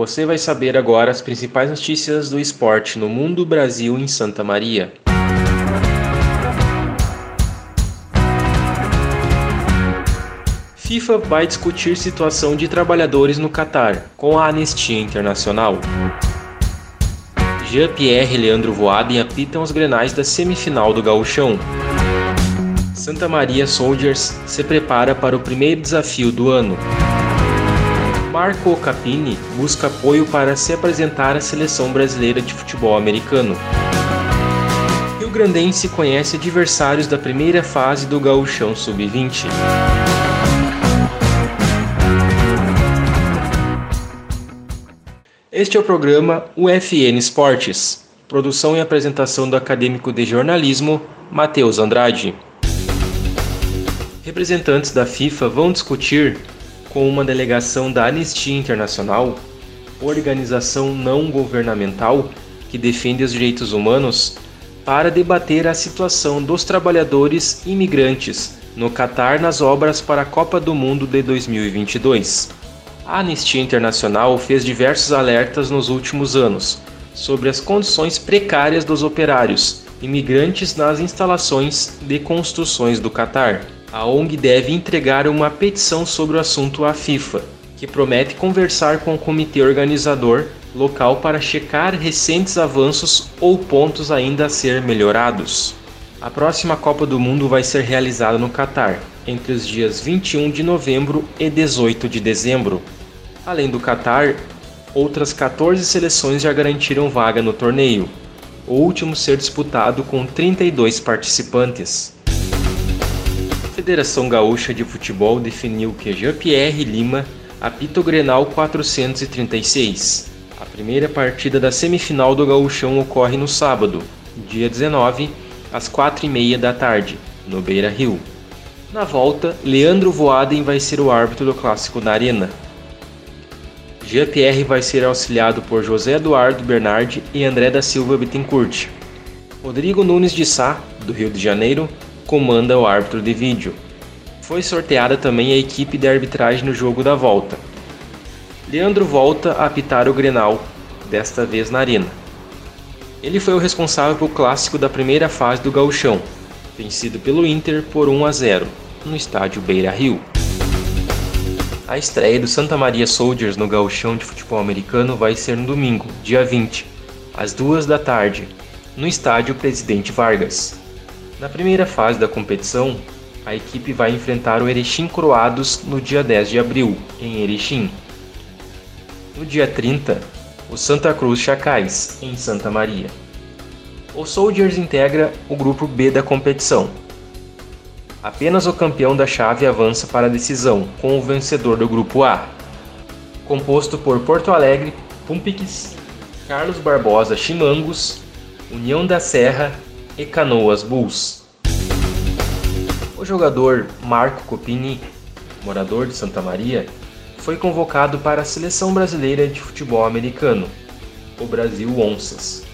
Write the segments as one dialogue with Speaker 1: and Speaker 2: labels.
Speaker 1: Você vai saber agora as principais notícias do esporte no mundo, Brasil e em Santa Maria. FIFA vai discutir situação de trabalhadores no Catar com a Anistia Internacional. Jean-Pierre e Leandro Voaden apitam os grenais da semifinal do Gauchão. Santa Maria Soldiers se prepara para o primeiro desafio do ano. Marco Capini busca apoio para se apresentar à seleção brasileira de futebol americano. Rio Grandense conhece adversários da primeira fase do Gauchão Sub-20. Este é o programa UFN Esportes, produção e apresentação do acadêmico de jornalismo Matheus Andrade. Representantes da FIFA vão discutir com uma delegação da Anistia Internacional, organização não governamental que defende os direitos humanos, para debater a situação dos trabalhadores imigrantes no Catar nas obras para a Copa do Mundo de 2022. A Anistia Internacional fez diversos alertas nos últimos anos sobre as condições precárias dos operários imigrantes nas instalações de construções do Catar. A ONG deve entregar uma petição sobre o assunto à FIFA, que promete conversar com o comitê organizador local para checar recentes avanços ou pontos ainda a ser melhorados. A próxima Copa do Mundo vai ser realizada no Catar, entre os dias 21 de novembro e 18 de dezembro. Além do Catar, outras 14 seleções já garantiram vaga no torneio, o último ser disputado com 32 participantes. Federação Gaúcha de Futebol definiu que Jean-Pierre Lima apita o Grenal 436. A primeira partida da semifinal do Gaúchão ocorre no sábado, dia 19, às 4h30 da tarde, no Beira Rio. Na volta, Leandro Voaden vai ser o árbitro do clássico na Arena. Jean-Pierre vai ser auxiliado por José Eduardo Bernardi e André da Silva Bittencourt. Rodrigo Nunes de Sá, do Rio de Janeiro, comanda o árbitro de vídeo. Foi sorteada também a equipe de arbitragem no jogo da volta. Leandro volta a apitar o Grenal, desta vez na Arena. Ele foi o responsável pelo clássico da primeira fase do Gauchão, vencido pelo Inter por 1 a 0, no estádio Beira Rio. A estreia do Santa Maria Soldiers no Gauchão de Futebol Americano vai ser no domingo, dia 20, às 2 da tarde, no estádio Presidente Vargas. Na primeira fase da competição, a equipe vai enfrentar o Erechim Croados no dia 10 de abril, em Erechim. No dia 30, o Santa Cruz Chacais, em Santa Maria. O Soldiers integra o grupo B da competição. Apenas o campeão da chave avança para a decisão, com o vencedor do grupo A. Composto por Porto Alegre, Pumpix, Carlos Barbosa Chimangos, União da Serra e Canoas Bulls. O jogador Marco Copini, morador de Santa Maria, foi convocado para a seleção brasileira de futebol americano, o Brasil Onças.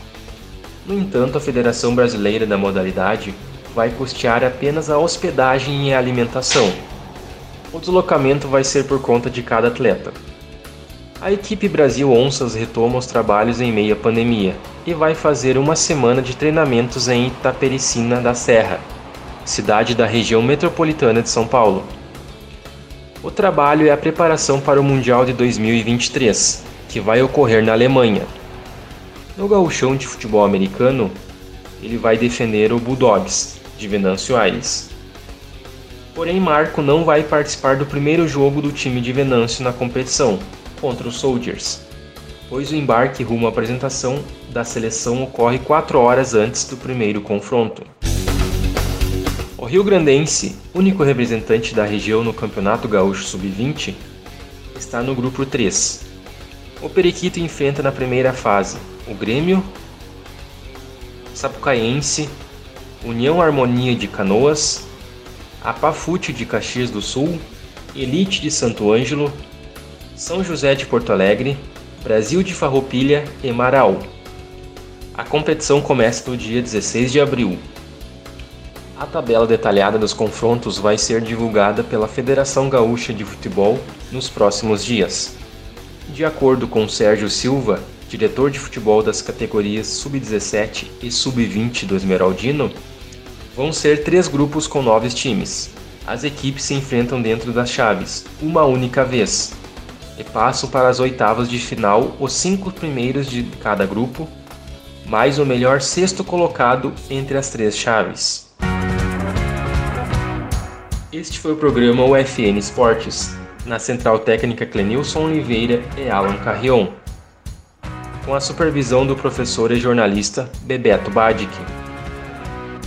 Speaker 1: No entanto, a Federação Brasileira da modalidade vai custear apenas a hospedagem e a alimentação. O deslocamento vai ser por conta de cada atleta. A equipe Brasil Onças retoma os trabalhos em meio à pandemia e vai fazer uma semana de treinamentos em Itapericina da Serra, cidade da região metropolitana de São Paulo. O trabalho é a preparação para o Mundial de 2023, que vai ocorrer na Alemanha. No gauchão de futebol americano, ele vai defender o Bulldogs, de Venâncio Aires. Porém, Marco não vai participar do primeiro jogo do time de Venâncio na competição, contra os Soldiers, pois o embarque rumo à apresentação da seleção ocorre quatro horas antes do primeiro confronto. O Rio Grandense, único representante da região no Campeonato Gaúcho Sub-20, está no grupo 3. O Periquito enfrenta na primeira fase o Grêmio, Sapucaiense, União Harmonia de Canoas, Apafute de Caxias do Sul, Elite de Santo Ângelo, São José de Porto Alegre, Brasil de Farroupilha e Marau. A competição começa no dia 16 de abril. A tabela detalhada dos confrontos vai ser divulgada pela Federação Gaúcha de Futebol nos próximos dias. De acordo com Sérgio Silva, diretor de futebol das categorias Sub-17 e Sub-20 do Esmeraldino, vão ser três grupos com nove times. As equipes se enfrentam dentro das chaves, uma única vez, e passam para as oitavas de final os cinco primeiros de cada grupo, mais o melhor sexto colocado entre as três chaves. Este foi o programa UFN Esportes, na Central Técnica Clenilson Oliveira e Alan Carrion com a supervisão do professor e jornalista Bebeto Badic.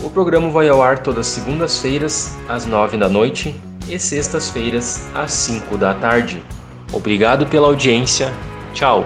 Speaker 1: O programa vai ao ar todas segundas-feiras, às nove da noite, e sextas-feiras, às cinco da tarde. Obrigado pela audiência. Tchau!